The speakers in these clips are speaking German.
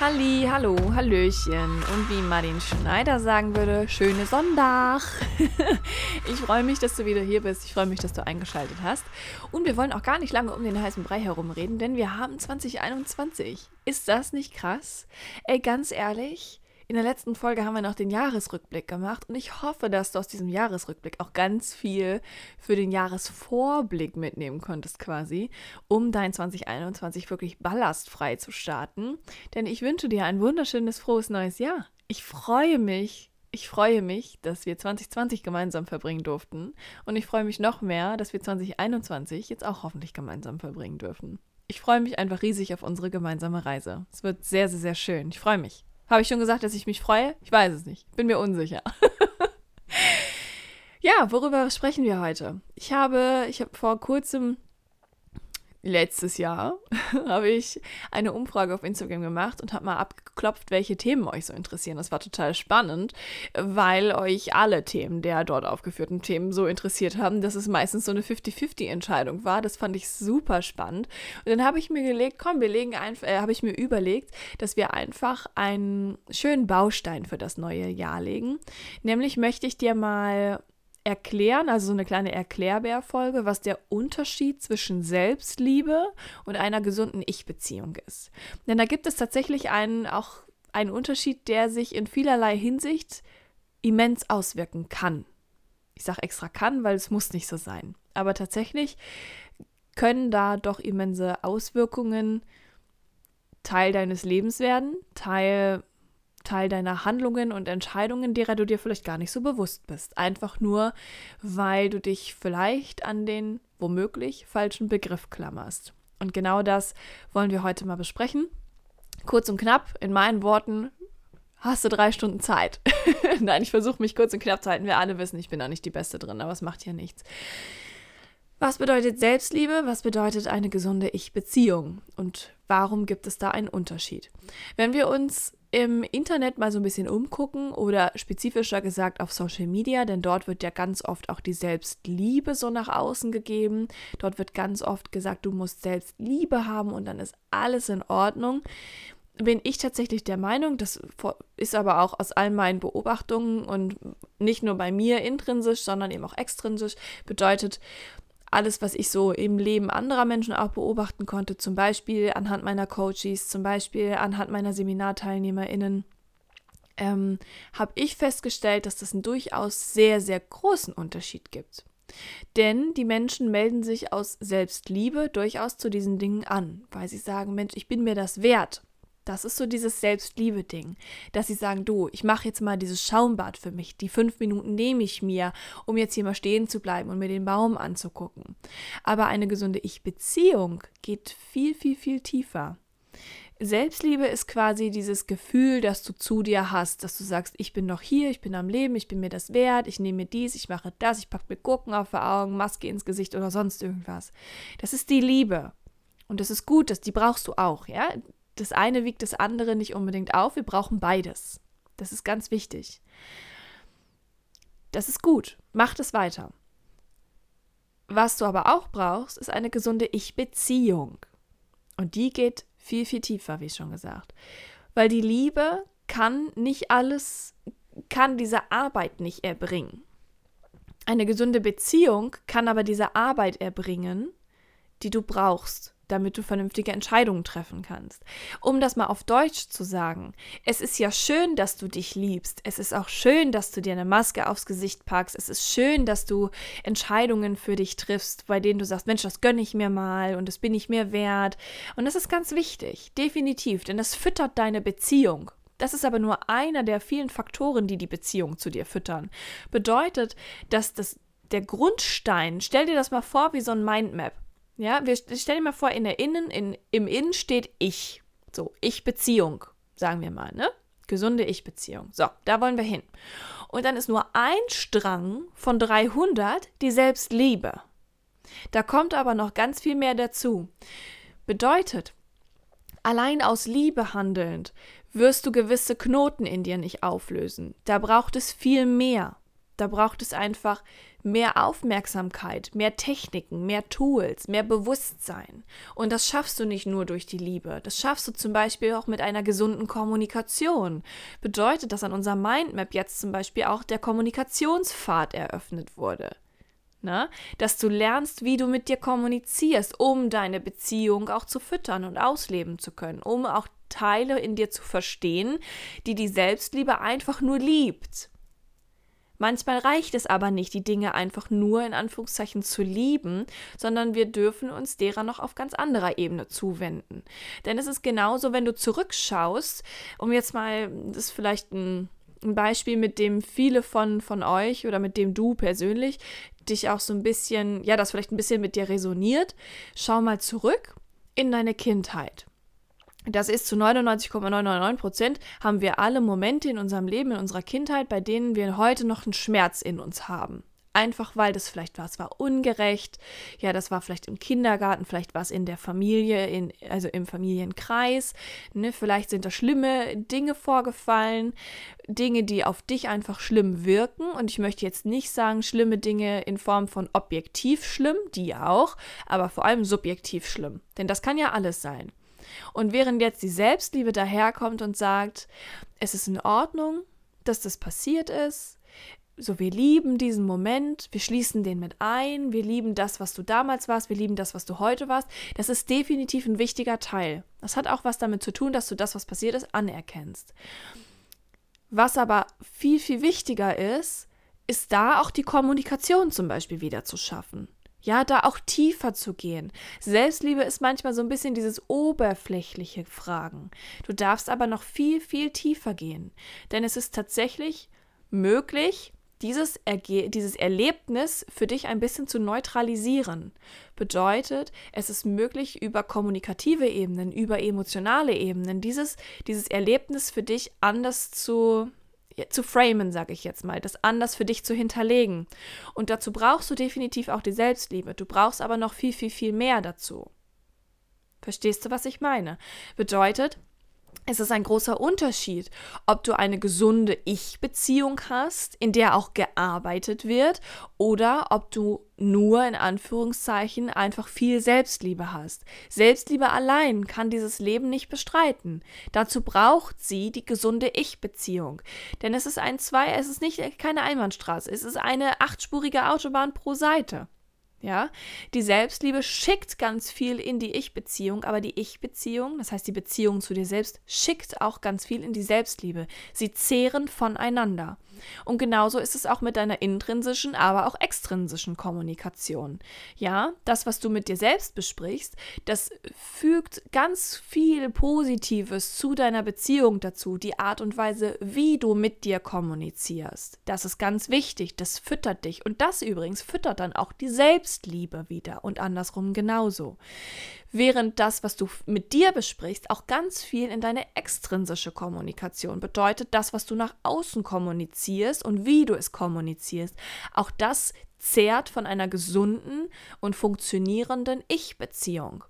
Halli, hallo, hallöchen und wie Martin Schneider sagen würde, schöne Sonntag. ich freue mich, dass du wieder hier bist. Ich freue mich, dass du eingeschaltet hast. Und wir wollen auch gar nicht lange um den heißen Brei herumreden, denn wir haben 2021. Ist das nicht krass? Ey, ganz ehrlich, in der letzten Folge haben wir noch den Jahresrückblick gemacht und ich hoffe, dass du aus diesem Jahresrückblick auch ganz viel für den Jahresvorblick mitnehmen konntest quasi, um dein 2021 wirklich ballastfrei zu starten. Denn ich wünsche dir ein wunderschönes, frohes neues Jahr. Ich freue mich, ich freue mich, dass wir 2020 gemeinsam verbringen durften und ich freue mich noch mehr, dass wir 2021 jetzt auch hoffentlich gemeinsam verbringen dürfen. Ich freue mich einfach riesig auf unsere gemeinsame Reise. Es wird sehr, sehr, sehr schön. Ich freue mich. Habe ich schon gesagt, dass ich mich freue? Ich weiß es nicht. Bin mir unsicher. ja, worüber sprechen wir heute? Ich habe, ich habe vor kurzem letztes Jahr habe ich eine Umfrage auf Instagram gemacht und habe mal abgeklopft, welche Themen euch so interessieren. Das war total spannend, weil euch alle Themen der dort aufgeführten Themen so interessiert haben, dass es meistens so eine 50-50-Entscheidung war. Das fand ich super spannend. Und dann habe ich mir gelegt, komm, wir legen einfach, äh, habe ich mir überlegt, dass wir einfach einen schönen Baustein für das neue Jahr legen. Nämlich möchte ich dir mal erklären, also so eine kleine Erklärbär-Folge, was der Unterschied zwischen Selbstliebe und einer gesunden Ich-Beziehung ist. Denn da gibt es tatsächlich einen, auch einen Unterschied, der sich in vielerlei Hinsicht immens auswirken kann. Ich sage extra kann, weil es muss nicht so sein. Aber tatsächlich können da doch immense Auswirkungen Teil deines Lebens werden, Teil Teil deiner Handlungen und Entscheidungen, derer du dir vielleicht gar nicht so bewusst bist. Einfach nur, weil du dich vielleicht an den womöglich falschen Begriff klammerst. Und genau das wollen wir heute mal besprechen. Kurz und knapp, in meinen Worten, hast du drei Stunden Zeit. Nein, ich versuche mich kurz und knapp zu halten. Wir alle wissen, ich bin da nicht die Beste drin, aber es macht hier nichts. Was bedeutet Selbstliebe? Was bedeutet eine gesunde Ich-Beziehung? Und warum gibt es da einen Unterschied? Wenn wir uns im Internet mal so ein bisschen umgucken oder spezifischer gesagt auf Social Media, denn dort wird ja ganz oft auch die Selbstliebe so nach außen gegeben. Dort wird ganz oft gesagt, du musst Selbstliebe haben und dann ist alles in Ordnung. Bin ich tatsächlich der Meinung, das ist aber auch aus all meinen Beobachtungen und nicht nur bei mir intrinsisch, sondern eben auch extrinsisch, bedeutet, alles, was ich so im Leben anderer Menschen auch beobachten konnte, zum Beispiel anhand meiner Coaches, zum Beispiel anhand meiner SeminarteilnehmerInnen, ähm, habe ich festgestellt, dass das einen durchaus sehr, sehr großen Unterschied gibt. Denn die Menschen melden sich aus Selbstliebe durchaus zu diesen Dingen an, weil sie sagen, Mensch, ich bin mir das wert. Das ist so dieses Selbstliebe-Ding, dass sie sagen, du, ich mache jetzt mal dieses Schaumbad für mich. Die fünf Minuten nehme ich mir, um jetzt hier mal stehen zu bleiben und mir den Baum anzugucken. Aber eine gesunde Ich-Beziehung geht viel, viel, viel tiefer. Selbstliebe ist quasi dieses Gefühl, das du zu dir hast, dass du sagst, ich bin noch hier, ich bin am Leben, ich bin mir das wert, ich nehme mir dies, ich mache das, ich packe mir Gurken auf die Augen, Maske ins Gesicht oder sonst irgendwas. Das ist die Liebe. Und das ist gut, das, die brauchst du auch, ja das eine wiegt das andere nicht unbedingt auf. Wir brauchen beides. Das ist ganz wichtig. Das ist gut. Mach das weiter. Was du aber auch brauchst, ist eine gesunde Ich-Beziehung. Und die geht viel, viel tiefer, wie schon gesagt. Weil die Liebe kann nicht alles, kann diese Arbeit nicht erbringen. Eine gesunde Beziehung kann aber diese Arbeit erbringen, die du brauchst damit du vernünftige Entscheidungen treffen kannst. Um das mal auf Deutsch zu sagen, es ist ja schön, dass du dich liebst. Es ist auch schön, dass du dir eine Maske aufs Gesicht packst. Es ist schön, dass du Entscheidungen für dich triffst, bei denen du sagst, Mensch, das gönne ich mir mal und das bin ich mir wert. Und das ist ganz wichtig, definitiv, denn das füttert deine Beziehung. Das ist aber nur einer der vielen Faktoren, die die Beziehung zu dir füttern. Bedeutet, dass das der Grundstein, stell dir das mal vor wie so ein Mindmap. Ja, wir stellen mal vor, in der Innen, in, im Innen steht ich. So, Ich-Beziehung, sagen wir mal, ne? Gesunde Ich-Beziehung. So, da wollen wir hin. Und dann ist nur ein Strang von 300 die Selbstliebe. Da kommt aber noch ganz viel mehr dazu. Bedeutet, allein aus Liebe handelnd wirst du gewisse Knoten in dir nicht auflösen. Da braucht es viel mehr. Da braucht es einfach mehr Aufmerksamkeit, mehr Techniken, mehr Tools, mehr Bewusstsein. Und das schaffst du nicht nur durch die Liebe. Das schaffst du zum Beispiel auch mit einer gesunden Kommunikation. Bedeutet, dass an unserem Mindmap jetzt zum Beispiel auch der Kommunikationspfad eröffnet wurde. Na? Dass du lernst, wie du mit dir kommunizierst, um deine Beziehung auch zu füttern und ausleben zu können, um auch Teile in dir zu verstehen, die die Selbstliebe einfach nur liebt Manchmal reicht es aber nicht, die Dinge einfach nur in Anführungszeichen zu lieben, sondern wir dürfen uns derer noch auf ganz anderer Ebene zuwenden. Denn es ist genauso, wenn du zurückschaust, um jetzt mal, das ist vielleicht ein, ein Beispiel, mit dem viele von, von euch oder mit dem du persönlich dich auch so ein bisschen, ja, das vielleicht ein bisschen mit dir resoniert. Schau mal zurück in deine Kindheit. Das ist zu 99,999 Prozent haben wir alle Momente in unserem Leben, in unserer Kindheit, bei denen wir heute noch einen Schmerz in uns haben. Einfach weil das vielleicht war, es war ungerecht, ja, das war vielleicht im Kindergarten, vielleicht war es in der Familie, in, also im Familienkreis, ne, vielleicht sind da schlimme Dinge vorgefallen, Dinge, die auf dich einfach schlimm wirken. Und ich möchte jetzt nicht sagen, schlimme Dinge in Form von objektiv schlimm, die auch, aber vor allem subjektiv schlimm. Denn das kann ja alles sein. Und während jetzt die Selbstliebe daherkommt und sagt, es ist in Ordnung, dass das passiert ist, so wir lieben diesen Moment, wir schließen den mit ein, wir lieben das, was du damals warst, wir lieben das, was du heute warst, das ist definitiv ein wichtiger Teil. Das hat auch was damit zu tun, dass du das, was passiert ist, anerkennst. Was aber viel, viel wichtiger ist, ist da auch die Kommunikation zum Beispiel wieder zu schaffen. Ja, da auch tiefer zu gehen. Selbstliebe ist manchmal so ein bisschen dieses oberflächliche Fragen. Du darfst aber noch viel, viel tiefer gehen. Denn es ist tatsächlich möglich, dieses, Erge dieses Erlebnis für dich ein bisschen zu neutralisieren. Bedeutet, es ist möglich, über kommunikative Ebenen, über emotionale Ebenen, dieses, dieses Erlebnis für dich anders zu zu framen, sage ich jetzt mal, das anders für dich zu hinterlegen. Und dazu brauchst du definitiv auch die Selbstliebe. Du brauchst aber noch viel, viel, viel mehr dazu. Verstehst du, was ich meine? Bedeutet, es ist ein großer Unterschied, ob du eine gesunde Ich-Beziehung hast, in der auch gearbeitet wird, oder ob du nur in Anführungszeichen einfach viel Selbstliebe hast. Selbstliebe allein kann dieses Leben nicht bestreiten. Dazu braucht sie die gesunde Ich-Beziehung. Denn es ist ein zwei, es ist nicht keine Einbahnstraße, es ist eine achtspurige Autobahn pro Seite. Ja, die Selbstliebe schickt ganz viel in die Ich-Beziehung, aber die Ich-Beziehung, das heißt die Beziehung zu dir selbst, schickt auch ganz viel in die Selbstliebe. Sie zehren voneinander. Und genauso ist es auch mit deiner intrinsischen, aber auch extrinsischen Kommunikation. Ja, das, was du mit dir selbst besprichst, das fügt ganz viel Positives zu deiner Beziehung dazu, die Art und Weise, wie du mit dir kommunizierst. Das ist ganz wichtig, das füttert dich. Und das übrigens füttert dann auch die Selbstliebe wieder und andersrum genauso während das, was du mit dir besprichst, auch ganz viel in deine extrinsische Kommunikation bedeutet, das, was du nach außen kommunizierst und wie du es kommunizierst. Auch das zehrt von einer gesunden und funktionierenden Ich-Beziehung.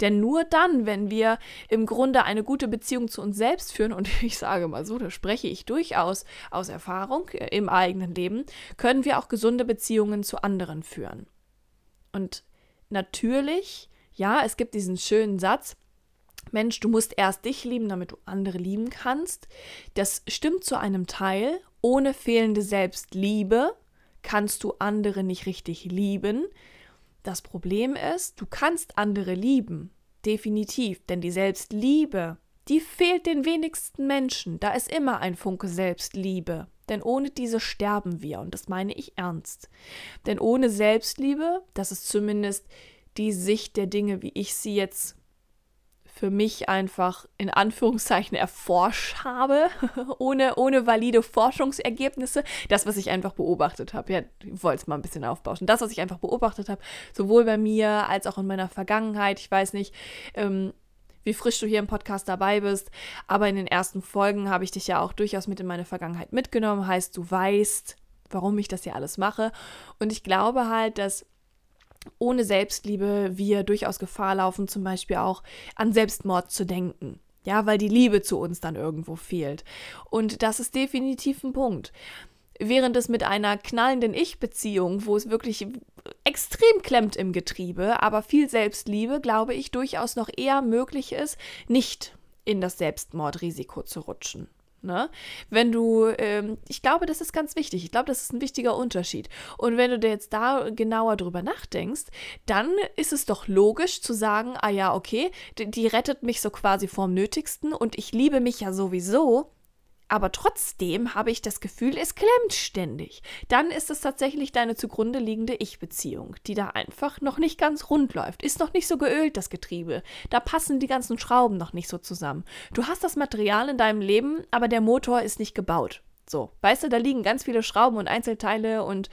Denn nur dann, wenn wir im Grunde eine gute Beziehung zu uns selbst führen, und ich sage mal so, da spreche ich durchaus aus Erfahrung äh, im eigenen Leben, können wir auch gesunde Beziehungen zu anderen führen. Und natürlich ja, es gibt diesen schönen Satz, Mensch, du musst erst dich lieben, damit du andere lieben kannst. Das stimmt zu einem Teil. Ohne fehlende Selbstliebe kannst du andere nicht richtig lieben. Das Problem ist, du kannst andere lieben. Definitiv. Denn die Selbstliebe, die fehlt den wenigsten Menschen. Da ist immer ein Funke Selbstliebe. Denn ohne diese sterben wir. Und das meine ich ernst. Denn ohne Selbstliebe, das ist zumindest die Sicht der Dinge, wie ich sie jetzt für mich einfach in Anführungszeichen erforscht habe, ohne, ohne valide Forschungsergebnisse. Das, was ich einfach beobachtet habe. Ja, ich wollte es mal ein bisschen aufbauschen. Das, was ich einfach beobachtet habe, sowohl bei mir als auch in meiner Vergangenheit. Ich weiß nicht, ähm, wie frisch du hier im Podcast dabei bist. Aber in den ersten Folgen habe ich dich ja auch durchaus mit in meine Vergangenheit mitgenommen. Heißt, du weißt, warum ich das hier alles mache. Und ich glaube halt, dass ohne Selbstliebe wir durchaus Gefahr laufen, zum Beispiel auch an Selbstmord zu denken. Ja, weil die Liebe zu uns dann irgendwo fehlt. Und das ist definitiv ein Punkt. Während es mit einer knallenden Ich-Beziehung, wo es wirklich extrem klemmt im Getriebe, aber viel Selbstliebe, glaube ich, durchaus noch eher möglich ist, nicht in das Selbstmordrisiko zu rutschen. Ne? Wenn du, ähm, ich glaube, das ist ganz wichtig. Ich glaube, das ist ein wichtiger Unterschied. Und wenn du dir jetzt da genauer drüber nachdenkst, dann ist es doch logisch zu sagen, ah ja, okay, die, die rettet mich so quasi vorm Nötigsten und ich liebe mich ja sowieso aber trotzdem habe ich das Gefühl, es klemmt ständig. Dann ist es tatsächlich deine zugrunde liegende Ich-Beziehung, die da einfach noch nicht ganz rund läuft. Ist noch nicht so geölt, das Getriebe. Da passen die ganzen Schrauben noch nicht so zusammen. Du hast das Material in deinem Leben, aber der Motor ist nicht gebaut. So, weißt du, da liegen ganz viele Schrauben und Einzelteile und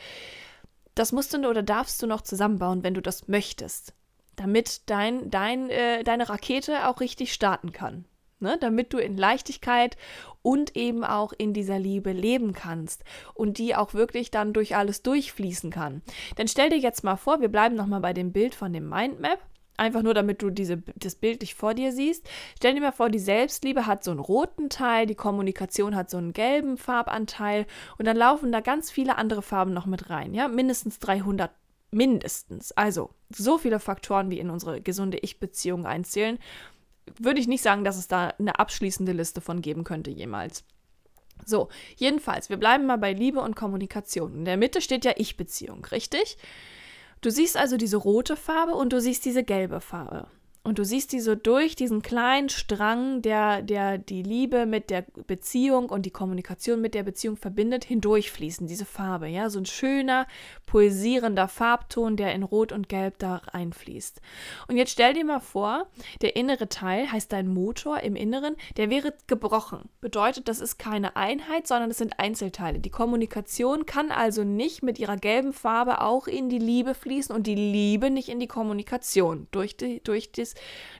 das musst du oder darfst du noch zusammenbauen, wenn du das möchtest. Damit dein, dein, äh, deine Rakete auch richtig starten kann ne? damit du in Leichtigkeit und eben auch in dieser Liebe leben kannst und die auch wirklich dann durch alles durchfließen kann. Denn stell dir jetzt mal vor, wir bleiben nochmal bei dem Bild von dem Mindmap. Einfach nur, damit du diese, das Bild nicht vor dir siehst. Stell dir mal vor, die Selbstliebe hat so einen roten Teil, die Kommunikation hat so einen gelben Farbanteil und dann laufen da ganz viele andere Farben noch mit rein. Ja, mindestens 300 mindestens. Also so viele Faktoren, wie in unsere gesunde Ich-Beziehung einzählen würde ich nicht sagen, dass es da eine abschließende Liste von geben könnte jemals. So, jedenfalls, wir bleiben mal bei Liebe und Kommunikation. In der Mitte steht ja Ich-Beziehung, richtig? Du siehst also diese rote Farbe und du siehst diese gelbe Farbe. Und du siehst die so durch diesen kleinen Strang, der, der die Liebe mit der Beziehung und die Kommunikation mit der Beziehung verbindet, hindurchfließen, diese Farbe, ja, so ein schöner, poesierender Farbton, der in Rot und Gelb da reinfließt. Und jetzt stell dir mal vor, der innere Teil heißt dein Motor im Inneren, der wäre gebrochen. Bedeutet, das ist keine Einheit, sondern es sind Einzelteile. Die Kommunikation kann also nicht mit ihrer gelben Farbe auch in die Liebe fließen und die Liebe nicht in die Kommunikation durch, die, durch das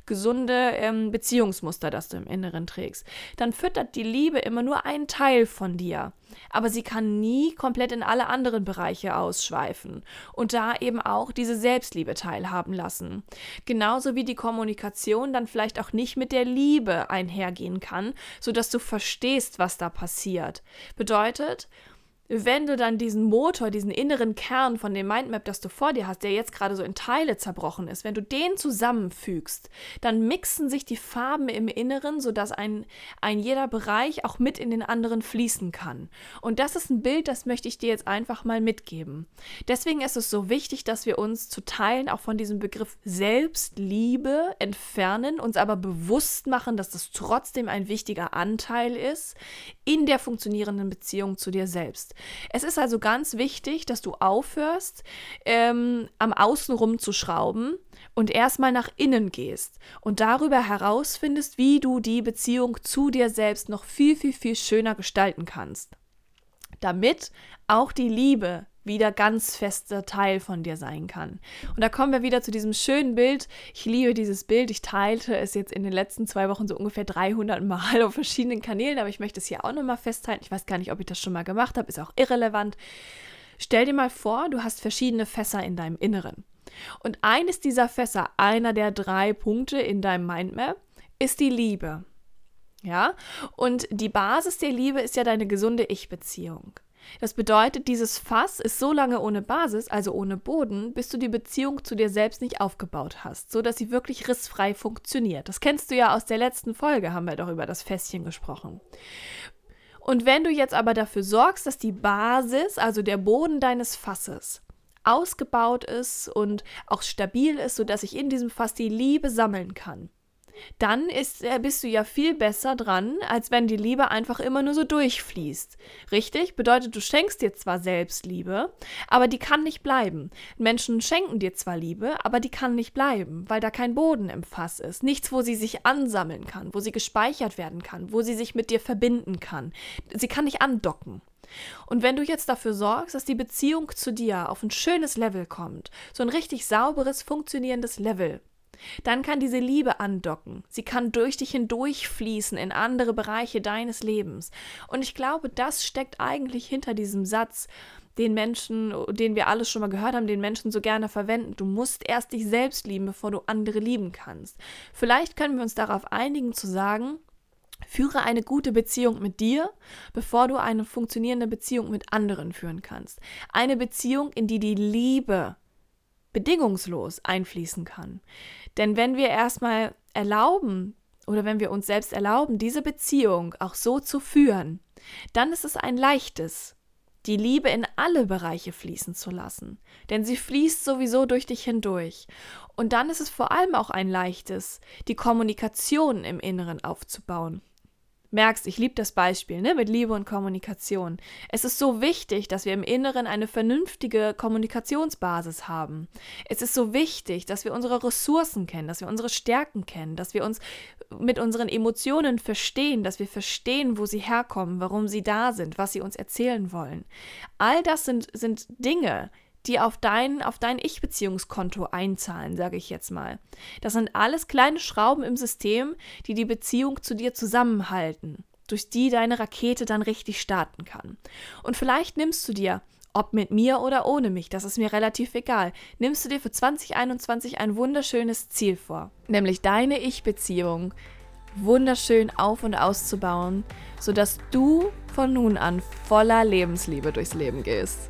gesunde ähm, Beziehungsmuster, das du im Inneren trägst, dann füttert die Liebe immer nur einen Teil von dir. Aber sie kann nie komplett in alle anderen Bereiche ausschweifen und da eben auch diese Selbstliebe teilhaben lassen. Genauso wie die Kommunikation dann vielleicht auch nicht mit der Liebe einhergehen kann, sodass du verstehst, was da passiert. Bedeutet, wenn du dann diesen Motor, diesen inneren Kern von dem Mindmap, das du vor dir hast, der jetzt gerade so in Teile zerbrochen ist, wenn du den zusammenfügst, dann mixen sich die Farben im Inneren, sodass ein, ein jeder Bereich auch mit in den anderen fließen kann. Und das ist ein Bild, das möchte ich dir jetzt einfach mal mitgeben. Deswegen ist es so wichtig, dass wir uns zu Teilen auch von diesem Begriff Selbstliebe entfernen, uns aber bewusst machen, dass das trotzdem ein wichtiger Anteil ist in der funktionierenden Beziehung zu dir selbst. Es ist also ganz wichtig, dass du aufhörst, ähm, am Außenrum zu schrauben und erstmal nach innen gehst und darüber herausfindest, wie du die Beziehung zu dir selbst noch viel, viel, viel schöner gestalten kannst. Damit auch die Liebe wieder ganz fester Teil von dir sein kann. Und da kommen wir wieder zu diesem schönen Bild. Ich liebe dieses Bild. Ich teilte es jetzt in den letzten zwei Wochen so ungefähr 300 Mal auf verschiedenen Kanälen, aber ich möchte es hier auch nochmal festhalten. Ich weiß gar nicht, ob ich das schon mal gemacht habe, ist auch irrelevant. Stell dir mal vor, du hast verschiedene Fässer in deinem Inneren. Und eines dieser Fässer, einer der drei Punkte in deinem Mindmap, ist die Liebe. Ja? Und die Basis der Liebe ist ja deine gesunde Ich-Beziehung. Das bedeutet, dieses Fass ist so lange ohne Basis, also ohne Boden, bis du die Beziehung zu dir selbst nicht aufgebaut hast, so dass sie wirklich rissfrei funktioniert. Das kennst du ja aus der letzten Folge, haben wir doch über das Fässchen gesprochen. Und wenn du jetzt aber dafür sorgst, dass die Basis, also der Boden deines Fasses, ausgebaut ist und auch stabil ist, sodass sich in diesem Fass die Liebe sammeln kann, dann ist, äh, bist du ja viel besser dran, als wenn die Liebe einfach immer nur so durchfließt. Richtig? Bedeutet, du schenkst dir zwar Selbstliebe, aber die kann nicht bleiben. Menschen schenken dir zwar Liebe, aber die kann nicht bleiben, weil da kein Boden im Fass ist. Nichts, wo sie sich ansammeln kann, wo sie gespeichert werden kann, wo sie sich mit dir verbinden kann. Sie kann nicht andocken. Und wenn du jetzt dafür sorgst, dass die Beziehung zu dir auf ein schönes Level kommt, so ein richtig sauberes, funktionierendes Level, dann kann diese Liebe andocken. Sie kann durch dich hindurchfließen in andere Bereiche deines Lebens. Und ich glaube, das steckt eigentlich hinter diesem Satz, den Menschen, den wir alles schon mal gehört haben, den Menschen so gerne verwenden. Du musst erst dich selbst lieben, bevor du andere lieben kannst. Vielleicht können wir uns darauf einigen zu sagen, Führe eine gute Beziehung mit dir, bevor du eine funktionierende Beziehung mit anderen führen kannst. Eine Beziehung, in die die Liebe bedingungslos einfließen kann. Denn wenn wir erstmal erlauben oder wenn wir uns selbst erlauben, diese Beziehung auch so zu führen, dann ist es ein leichtes, die Liebe in alle Bereiche fließen zu lassen. Denn sie fließt sowieso durch dich hindurch. Und dann ist es vor allem auch ein leichtes, die Kommunikation im Inneren aufzubauen merkst, ich liebe das Beispiel ne, mit Liebe und Kommunikation. Es ist so wichtig, dass wir im Inneren eine vernünftige Kommunikationsbasis haben. Es ist so wichtig, dass wir unsere Ressourcen kennen, dass wir unsere Stärken kennen, dass wir uns mit unseren Emotionen verstehen, dass wir verstehen, wo sie herkommen, warum sie da sind, was sie uns erzählen wollen. All das sind, sind Dinge, die auf dein, auf dein Ich-Beziehungskonto einzahlen, sage ich jetzt mal. Das sind alles kleine Schrauben im System, die die Beziehung zu dir zusammenhalten, durch die deine Rakete dann richtig starten kann. Und vielleicht nimmst du dir, ob mit mir oder ohne mich, das ist mir relativ egal, nimmst du dir für 2021 ein wunderschönes Ziel vor, nämlich deine Ich-Beziehung wunderschön auf und auszubauen, sodass du von nun an voller Lebensliebe durchs Leben gehst.